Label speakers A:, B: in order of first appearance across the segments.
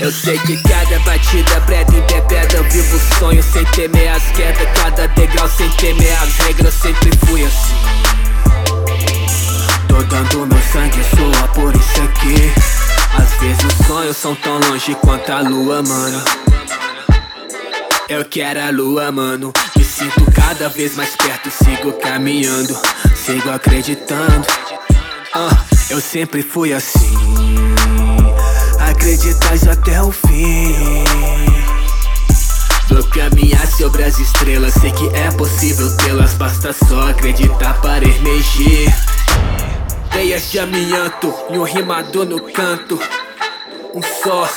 A: Eu sei que cada batida preta interpreta Eu vivo o sonho sem temer as quedas Cada degrau sem temer as regras Sempre fui assim. Tô dando meu sangue sua por isso aqui. Às vezes os sonhos são tão longe quanto a lua, mano eu quero a lua, mano. Me sinto cada vez mais perto, sigo caminhando, sigo acreditando. Uh, eu sempre fui assim acreditas até o fim. Vou caminhar sobre as estrelas, sei que é possível tê-las, basta só acreditar para emergir. Teias de amianto e um rimador no canto, um só.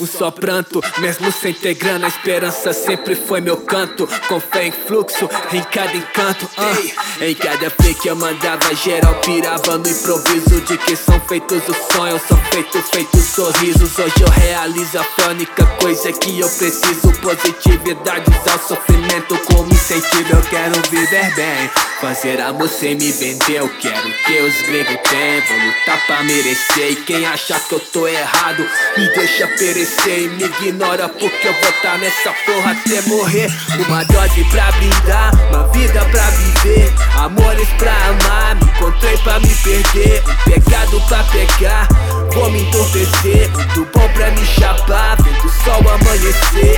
A: Um só pranto, mesmo sem ter grana, a esperança sempre foi meu canto. Com fé em fluxo, em cada encanto. Uh. Em cada fake eu mandava geral, pirava no improviso. De que são feitos os sonhos, são feitos, feitos sorrisos. Hoje eu realizo a única coisa que eu preciso. Positividade, usar o sofrimento como Eu quero viver bem, fazer amor sem me vender. Eu quero que os gregos têm, vou lutar pra merecer. E quem achar que eu tô errado, me deixa perecer e me ignora porque eu vou tá nessa porra até morrer. Uma dose pra brindar, uma vida pra viver, amores pra amar. Me encontrei pra me perder, um pecado pra pecar. Vou me entorpecer, muito bom pra me chapar. Vendo o sol amanhecer,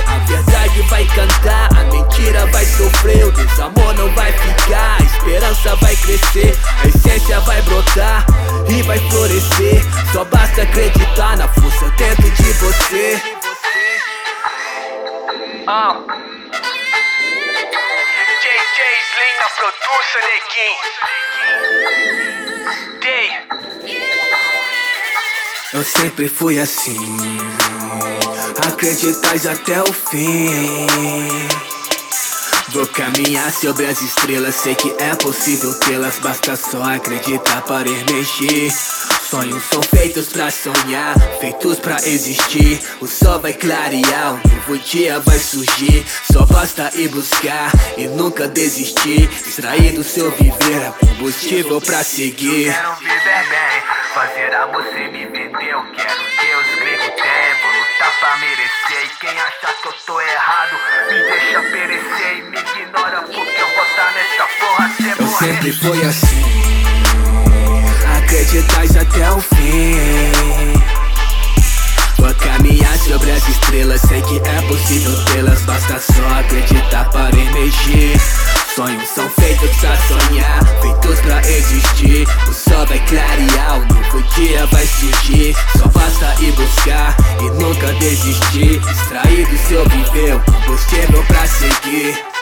A: esperança vai crescer, a essência vai brotar e vai florescer. Só basta acreditar na força dentro de você.
B: Ah. JJ Slim na produção, neguinho.
A: Eu sempre fui assim. Acreditais até o fim. Vou caminhar sobre as estrelas, sei que é possível tê-las, basta só acreditar para emergir. Sonhos são feitos pra sonhar, feitos pra existir. O sol vai clarear, um novo dia vai surgir. Só basta ir buscar e nunca desistir. Extrair do seu viver é combustível pra seguir.
B: Quero viver bem, fazer amor sem me vender. Eu quero que quem achar que eu tô errado, me deixa perecer e me ignora porque eu vou tá nessa porra até
A: Eu
B: morrer.
A: sempre fui assim. Acreditais até o fim. Vou caminhar sobre as estrelas, sei que é possível tê-las, basta só acreditar para emergir. Sonhos são feitos pra sonhar, feitos pra existir. O sol vai clarear, o novo dia vai surgir. Só basta ir buscar nunca desistir. Extrair do seu viver, o combustível pra seguir.